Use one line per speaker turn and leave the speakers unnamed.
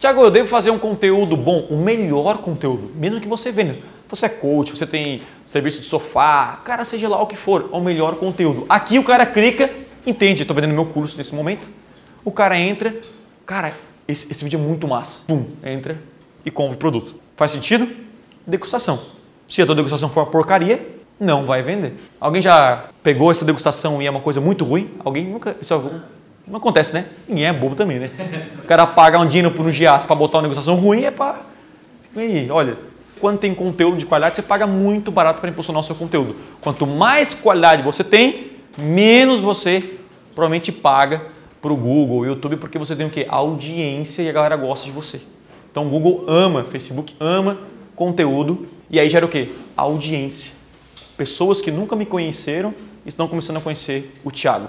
Tiago, eu devo fazer um conteúdo bom, o melhor conteúdo, mesmo que você venda. Você é coach, você tem serviço de sofá, cara, seja lá o que for, o melhor conteúdo. Aqui o cara clica, entende, estou vendendo meu curso nesse momento. O cara entra, cara, esse, esse vídeo é muito massa. Pum, entra e compra o produto. Faz sentido? Degustação. Se a tua degustação for uma porcaria, não vai vender. Alguém já pegou essa degustação e é uma coisa muito ruim? Alguém nunca. Isso é não acontece, né? Ninguém é bobo também, né? O cara paga um dinheiro por um giaço para botar uma negociação ruim é para. olha, quando tem conteúdo de qualidade, você paga muito barato para impulsionar o seu conteúdo. Quanto mais qualidade você tem, menos você provavelmente paga para o Google, YouTube, porque você tem o quê? Audiência e a galera gosta de você. Então o Google ama, Facebook ama conteúdo e aí gera o quê? Audiência. Pessoas que nunca me conheceram estão começando a conhecer o Thiago.